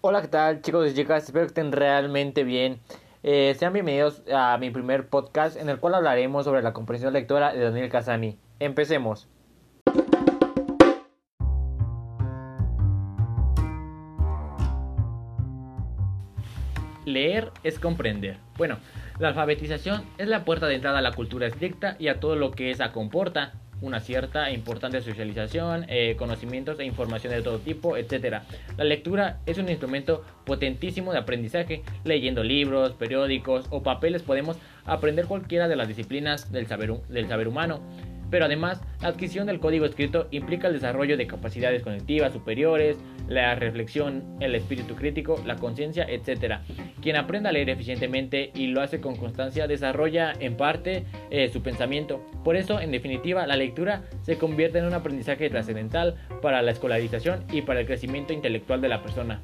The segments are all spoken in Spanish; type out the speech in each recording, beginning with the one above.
Hola, ¿qué tal chicos y chicas? Espero que estén realmente bien. Eh, sean bienvenidos a mi primer podcast en el cual hablaremos sobre la comprensión lectora de Daniel Casani. Empecemos. Leer es comprender. Bueno, la alfabetización es la puerta de entrada a la cultura estricta y a todo lo que esa comporta, una cierta e importante socialización, eh, conocimientos e información de todo tipo, etc. La lectura es un instrumento potentísimo de aprendizaje. Leyendo libros, periódicos o papeles podemos aprender cualquiera de las disciplinas del saber, del saber humano pero además la adquisición del código escrito implica el desarrollo de capacidades cognitivas superiores, la reflexión, el espíritu crítico, la conciencia, etc. Quien aprende a leer eficientemente y lo hace con constancia desarrolla en parte eh, su pensamiento. Por eso, en definitiva, la lectura se convierte en un aprendizaje trascendental para la escolarización y para el crecimiento intelectual de la persona.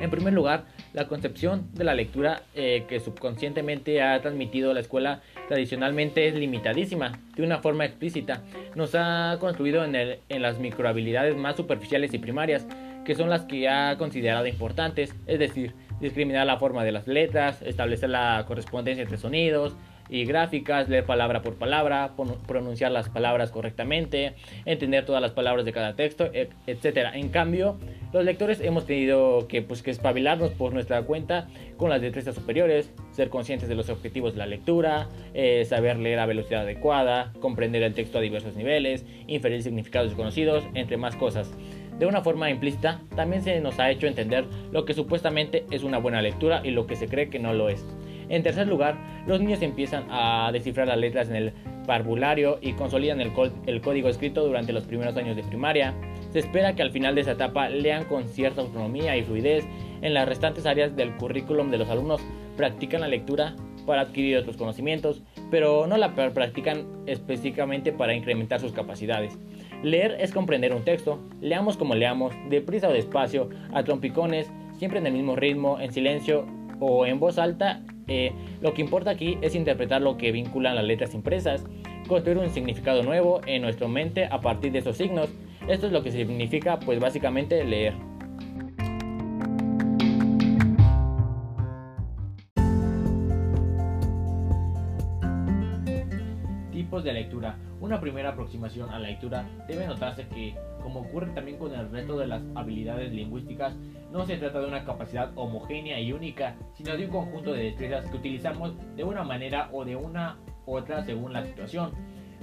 En primer lugar, la concepción de la lectura eh, que subconscientemente ha transmitido la escuela tradicionalmente es limitadísima, de una forma explícita. Nos ha construido en, las microhabilidades más superficiales y primarias, que son las que ha considerado importantes, es decir, discriminar la forma de las letras, establecer la correspondencia entre sonidos, y gráficas, leer palabra por palabra, pronunciar las palabras correctamente, entender todas las palabras de cada texto, etc. En cambio, los lectores hemos tenido que, pues, que espabilarnos por nuestra cuenta con las destrezas superiores, ser conscientes de los objetivos de la lectura, eh, saber leer a velocidad adecuada, comprender el texto a diversos niveles, inferir significados desconocidos, entre más cosas. De una forma implícita, también se nos ha hecho entender lo que supuestamente es una buena lectura y lo que se cree que no lo es. En tercer lugar, los niños empiezan a descifrar las letras en el parvulario y consolidan el, código escrito durante los primeros años de primaria. Se espera que al final de esa etapa lean con cierta autonomía y fluidez. En las restantes áreas del currículum de los alumnos practican la lectura para adquirir otros conocimientos, pero no la practican específicamente para incrementar sus capacidades. Leer es comprender un texto, leamos como leamos, deprisa o despacio, a trompicones, siempre en el mismo ritmo, en silencio o en voz alta eh, lo que importa aquí es interpretar lo que vinculan las letras impresas, construir un significado nuevo en nuestra mente a partir de esos signos. Esto es lo que significa, pues básicamente, leer. Tipos de lectura. Una primera aproximación a la lectura debe notarse que, como ocurre también con el resto de las habilidades lingüísticas, no se trata de una capacidad homogénea y única, sino de un conjunto de destrezas que utilizamos de una manera o de una otra según la situación.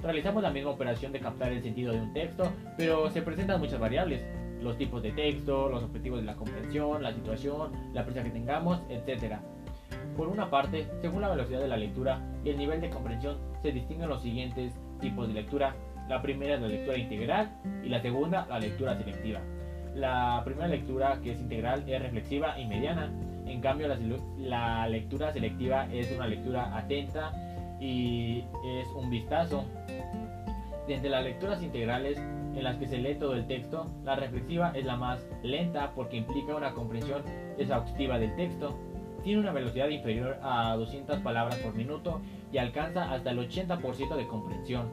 Realizamos la misma operación de captar el sentido de un texto, pero se presentan muchas variables, los tipos de texto, los objetivos de la comprensión, la situación, la prisa que tengamos, etc. Por una parte, según la velocidad de la lectura y el nivel de comprensión, se distinguen los siguientes tipos de lectura. La primera es la lectura integral y la segunda la lectura selectiva. La primera lectura, que es integral, es reflexiva y mediana. En cambio, la, lectura selectiva es una lectura atenta y es un vistazo. Entre las lecturas integrales en las que se lee todo el texto, la reflexiva es la más lenta porque implica una comprensión exhaustiva del texto. Tiene una velocidad inferior a 200 palabras por minuto y alcanza hasta el 80% de comprensión.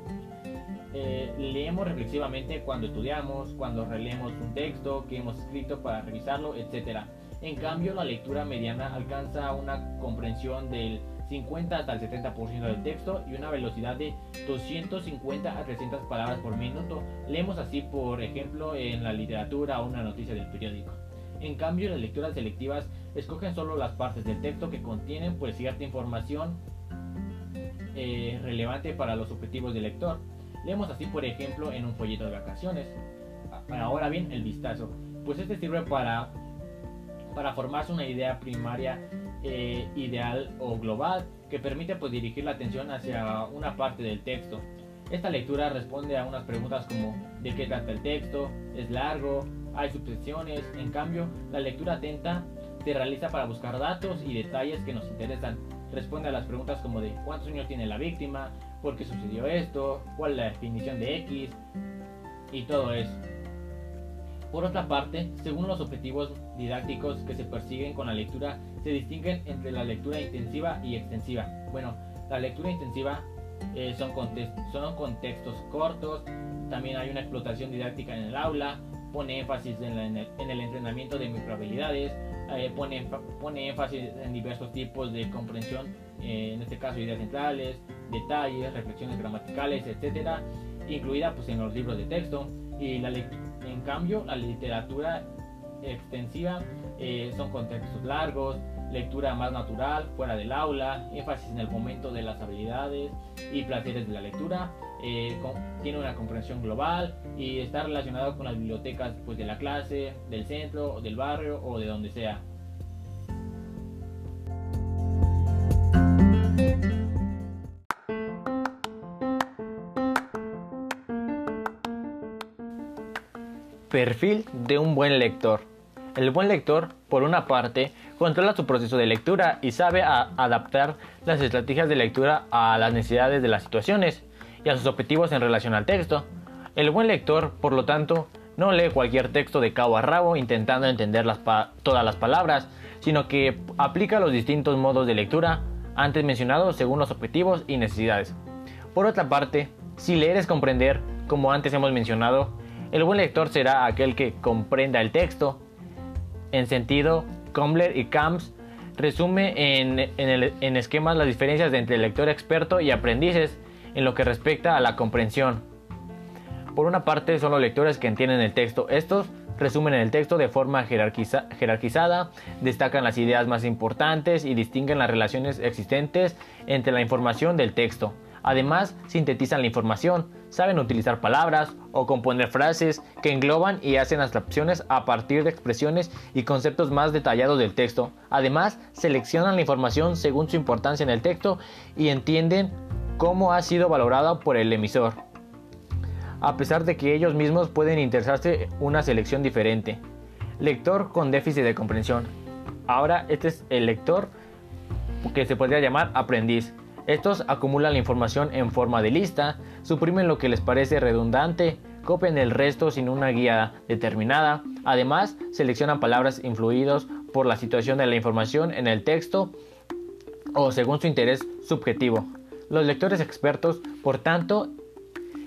Eh, leemos reflexivamente cuando estudiamos, cuando releemos un texto que hemos escrito para revisarlo, etc. En cambio, la lectura mediana alcanza una comprensión del 50 hasta el 70% del texto y una velocidad de 250 a 300 palabras por minuto. Leemos así, por ejemplo, en la literatura o una noticia del periódico. En cambio, las lecturas selectivas escogen solo las partes del texto que contienen pues cierta información eh, relevante para los objetivos del lector. Leemos así, por ejemplo, en un folleto de vacaciones. Ahora bien, el vistazo. Pues este sirve para, para formarse una idea primaria eh, ideal o global que permite pues, dirigir la atención hacia una parte del texto. Esta lectura responde a unas preguntas como ¿de qué trata el texto? ¿Es largo? ¿Hay subsecciones? En cambio, la lectura atenta se realiza para buscar datos y detalles que nos interesan. Responde a las preguntas como de cuántos años tiene la víctima, por qué sucedió esto, cuál es la definición de X y todo eso. Por otra parte, según los objetivos didácticos que se persiguen con la lectura, se distinguen entre la lectura intensiva y extensiva. Bueno, la lectura intensiva eh, son, son contextos cortos, también hay una explotación didáctica en el aula, pone énfasis en, el, entrenamiento de microhabilidades, eh, pone, pone énfasis en diversos tipos de comprensión, eh, en este caso ideas centrales, detalles, reflexiones gramaticales, etcétera, incluida pues, en los libros de texto. Y la, en cambio, la literatura extensiva eh, son contextos largos, lectura más natural, fuera del aula, énfasis en el momento de las habilidades y placeres de la lectura, eh, tiene una comprensión global y está relacionado con las bibliotecas pues, de la clase, del centro, del barrio o de donde sea. Perfil de un buen lector. El buen lector, por una parte, controla su proceso de lectura y sabe adaptar las estrategias de lectura a las necesidades de las situaciones y a sus objetivos en relación al texto. El buen lector, por lo tanto, no lee cualquier texto de cabo a rabo intentando entender todas las palabras, sino que aplica los distintos modos de lectura antes mencionados según los objetivos y necesidades. Por otra parte, si leer es comprender, como antes hemos mencionado, el buen lector será aquel que comprenda el texto, en sentido, Combler y Camps resume en, esquemas las diferencias entre lector experto y aprendices en lo que respecta a la comprensión. Por una parte son los lectores que entienden el texto. Estos resumen el texto de forma jerarquizada, destacan las ideas más importantes y distinguen las relaciones existentes entre la información del texto. Además, sintetizan la información, saben utilizar palabras o componer frases que engloban y hacen abstracciones a partir de expresiones y conceptos más detallados del texto. Además, seleccionan la información según su importancia en el texto y entienden cómo ha sido valorada por el emisor. A pesar de que ellos mismos pueden interesarse una selección diferente. Lector con déficit de comprensión. Ahora este es el lector que se podría llamar aprendiz. Estos acumulan la información en forma de lista, suprimen lo que les parece redundante, copian el resto sin una guía determinada, además seleccionan palabras influidos por la situación de la información en el texto o según su interés subjetivo. Los lectores expertos, por tanto,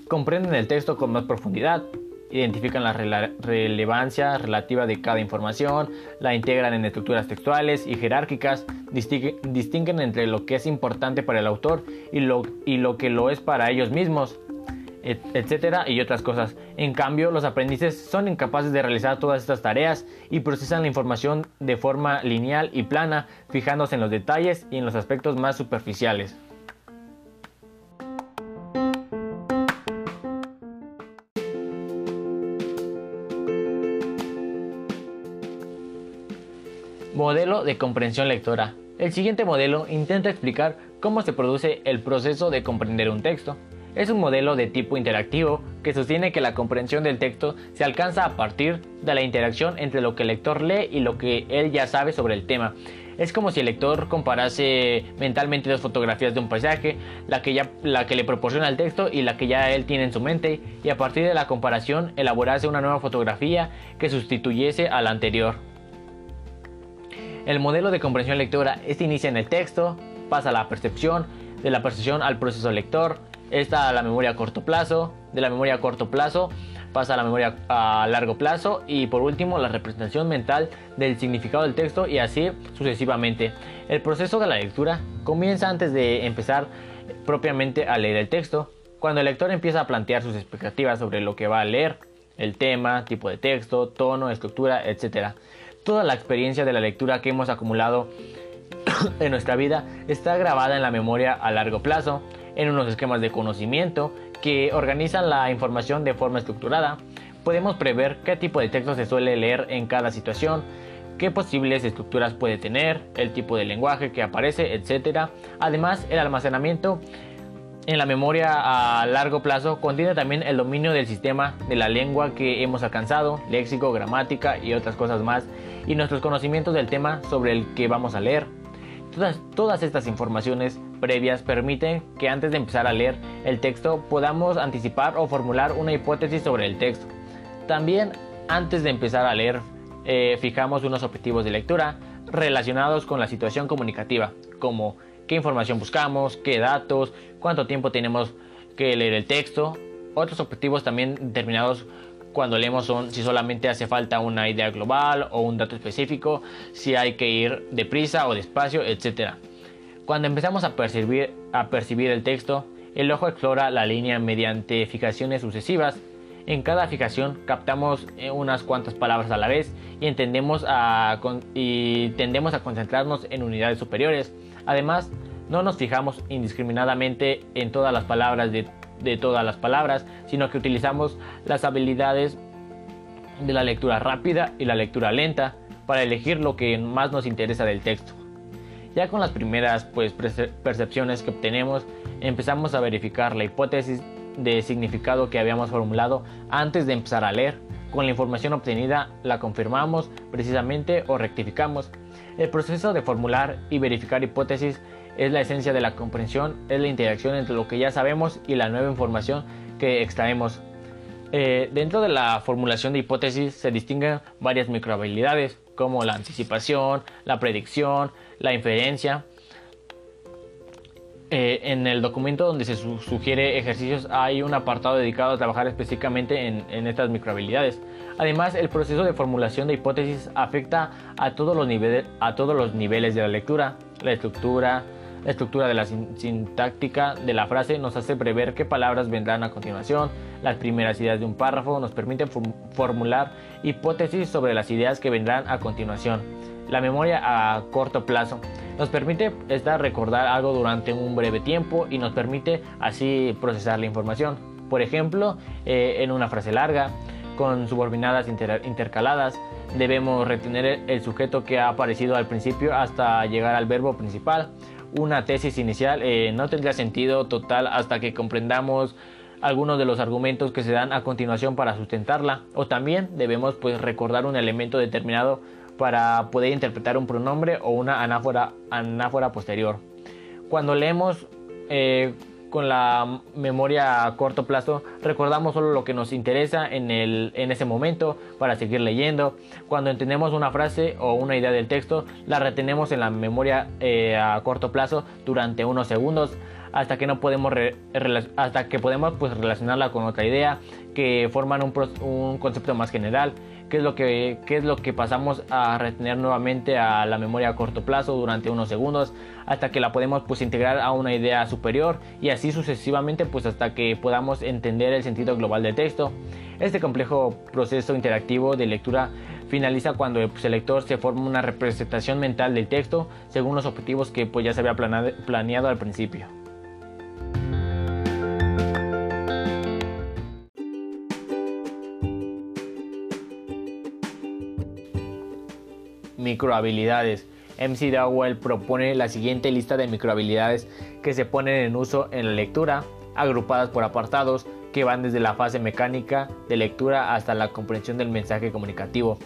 comprenden el texto con más profundidad, identifican la relevancia relativa de cada información, la integran en estructuras textuales y jerárquicas, distinguen, entre lo que es importante para el autor y lo, que lo es para ellos mismos, etcétera, y otras cosas. En cambio, los aprendices son incapaces de realizar todas estas tareas y procesan la información de forma lineal y plana, fijándose en los detalles y en los aspectos más superficiales. De comprensión lectora. El siguiente modelo intenta explicar cómo se produce el proceso de comprender un texto. Es un modelo de tipo interactivo que sostiene que la comprensión del texto se alcanza a partir de la interacción entre lo que el lector lee y lo que él ya sabe sobre el tema. Es como si el lector comparase mentalmente dos fotografías de un paisaje, la que, ya, la que le proporciona el texto y la que ya él tiene en su mente, y a partir de la comparación elaborase una nueva fotografía que sustituyese a la anterior. El modelo de comprensión lectora este inicia en el texto, pasa a la percepción, de la percepción al proceso lector, está a la memoria a corto plazo, de la memoria a corto plazo pasa a la memoria a largo plazo y por último la representación mental del significado del texto y así sucesivamente. El proceso de la lectura comienza antes de empezar propiamente a leer el texto, cuando el lector empieza a plantear sus expectativas sobre lo que va a leer, el tema, tipo de texto, tono, estructura, etc. Toda la experiencia de la lectura que hemos acumulado en nuestra vida está grabada en la memoria a largo plazo, en unos esquemas de conocimiento que organizan la información de forma estructurada. Podemos prever qué tipo de texto se suele leer en cada situación, qué posibles estructuras puede tener, el tipo de lenguaje que aparece, etc. Además, el almacenamiento en la memoria a largo plazo contiene también el dominio del sistema de la lengua que hemos alcanzado, léxico, gramática y otras cosas más, y nuestros conocimientos del tema sobre el que vamos a leer. Todas, todas estas informaciones previas permiten que antes de empezar a leer el texto podamos anticipar o formular una hipótesis sobre el texto. También antes de empezar a leer eh, fijamos unos objetivos de lectura relacionados con la situación comunicativa, como qué información buscamos, qué datos, cuánto tiempo tenemos que leer el texto, otros objetivos también determinados cuando leemos son si solamente hace falta una idea global o un dato específico, si hay que ir deprisa o despacio, etc. Cuando empezamos a percibir, a percibir el texto, el ojo explora la línea mediante fijaciones sucesivas. En cada fijación captamos eh, unas cuantas palabras a la vez y, entendemos a, y tendemos a concentrarnos en unidades superiores. Además, no nos fijamos indiscriminadamente en todas las palabras de, de todas las palabras, sino que utilizamos las habilidades de la lectura rápida y la lectura lenta para elegir lo que más nos interesa del texto. Ya con las primeras pues, percepciones que obtenemos, empezamos a verificar la hipótesis de significado que habíamos formulado antes de empezar a leer. Con la información obtenida la confirmamos precisamente o rectificamos. El proceso de formular y verificar hipótesis es la esencia de la comprensión, es la interacción entre lo que ya sabemos y la nueva información que extraemos. Eh, dentro de la formulación de hipótesis se distinguen varias microhabilidades como la anticipación, la predicción, la inferencia. Eh, en el documento donde se sugiere ejercicios hay un apartado dedicado a trabajar específicamente en, estas microhabilidades. Además, el proceso de formulación de hipótesis afecta a todos los, niveles, a todos los niveles de la lectura, la estructura, la estructura de la sintáctica de la frase nos hace prever qué palabras vendrán a continuación. Las primeras ideas de un párrafo nos permiten formular hipótesis sobre las ideas que vendrán a continuación. La memoria a corto plazo nos permite estar recordar algo durante un breve tiempo y nos permite así procesar la información. Por ejemplo, eh, en una frase larga, con subordinadas intercaladas, debemos retener el sujeto que ha aparecido al principio hasta llegar al verbo principal una tesis inicial eh, no tendría sentido total hasta que comprendamos algunos de los argumentos que se dan a continuación para sustentarla o también debemos pues recordar un elemento determinado para poder interpretar un pronombre o una anáfora, anáfora posterior. Cuando leemos eh, con la memoria a corto plazo, recordamos solo lo que nos interesa en, el, en ese momento para seguir leyendo. Cuando entendemos una frase o una idea del texto, la retenemos en la memoria eh, a corto plazo durante unos segundos hasta que no podemos hasta que podemos pues relacionarla con otra idea que forman un, un concepto más general qué es lo que qué es lo que pasamos a retener nuevamente a la memoria a corto plazo durante unos segundos hasta que la podemos pues integrar a una idea superior y así sucesivamente pues hasta que podamos entender el sentido global del texto. Este complejo proceso interactivo de lectura finaliza cuando el lector se forma una representación mental del texto según los objetivos que pues ya se había planeado al principio. Microhabilidades MC Dowell propone la siguiente lista de microhabilidades que se ponen en uso en la lectura, agrupadas por apartados que van desde la fase mecánica de lectura hasta la comprensión del mensaje comunicativo.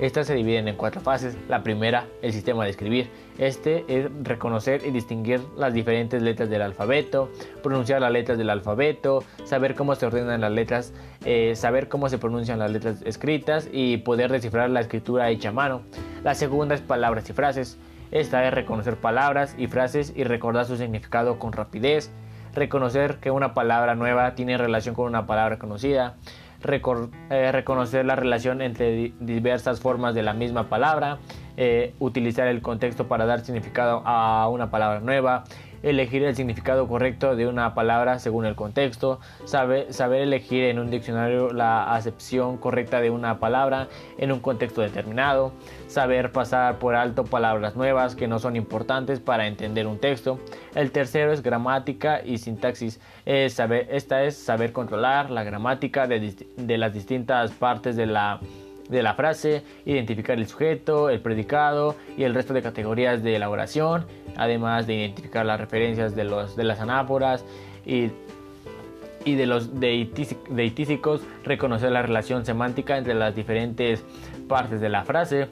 Estas se dividen en cuatro fases. La primera, el sistema de escribir. Este es reconocer y distinguir las diferentes letras del alfabeto, pronunciar las letras del alfabeto, saber cómo se ordenan las letras, eh, saber cómo se pronuncian las letras escritas y poder descifrar la escritura hecha a mano. La segunda es palabras y frases. Esta es reconocer palabras y frases y recordar su significado con rapidez. Reconocer que una palabra nueva tiene relación con una palabra conocida. Eh, reconocer la relación entre diversas formas de la misma palabra. Eh, utilizar el contexto para dar significado a una palabra nueva elegir el significado correcto de una palabra según el contexto, saber, saber elegir en un diccionario la acepción correcta de una palabra en un contexto determinado, saber pasar por alto palabras nuevas que no son importantes para entender un texto. El tercero es gramática y sintaxis. saber, esta es saber controlar la gramática de, de las distintas partes de la de la frase, identificar el sujeto, el predicado y el resto de categorías de elaboración, además de identificar las referencias de, los, de las anáforas y, y de los deitísicos, reconocer la relación semántica entre las diferentes partes de la frase.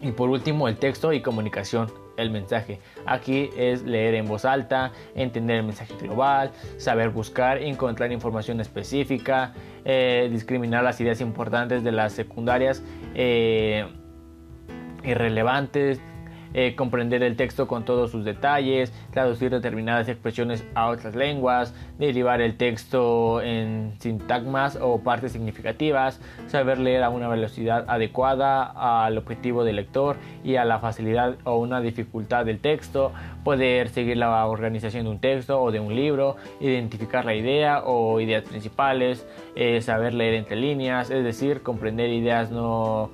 Y por último, el texto y comunicación, el mensaje. Aquí es leer en voz alta, entender el mensaje global, saber buscar, encontrar información específica, eh, discriminar las ideas importantes de las secundarias eh, irrelevantes, eh, comprender el texto con todos sus detalles, traducir determinadas expresiones a otras lenguas, derivar el texto en sintagmas o partes significativas, saber leer a una velocidad adecuada al objetivo del lector y a la facilidad o una dificultad del texto, poder seguir la organización de un texto o de un libro, identificar la idea o ideas principales, eh, saber leer entre líneas, es decir, comprender ideas no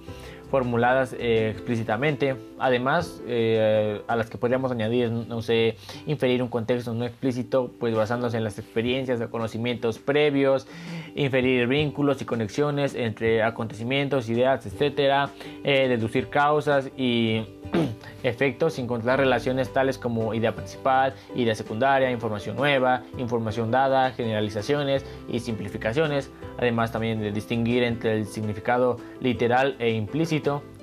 formuladas eh, explícitamente, además eh, a las que podríamos añadir, no sé, inferir un contexto no explícito, pues basándose en las experiencias o conocimientos previos, inferir vínculos y conexiones entre acontecimientos, ideas, etcétera, deducir causas y efectos, encontrar relaciones tales como idea principal, idea secundaria, información nueva, información dada, generalizaciones y simplificaciones, además también de distinguir entre el significado literal e implícito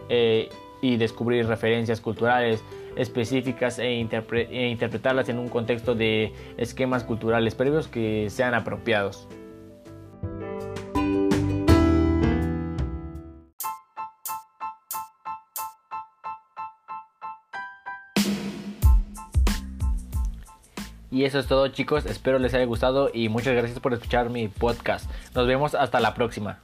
eh, y descubrir referencias culturales específicas e, e interpretarlas en un contexto de esquemas culturales previos que sean apropiados. Y eso es todo chicos, espero les haya gustado y muchas gracias por escuchar mi podcast. Nos vemos hasta la próxima.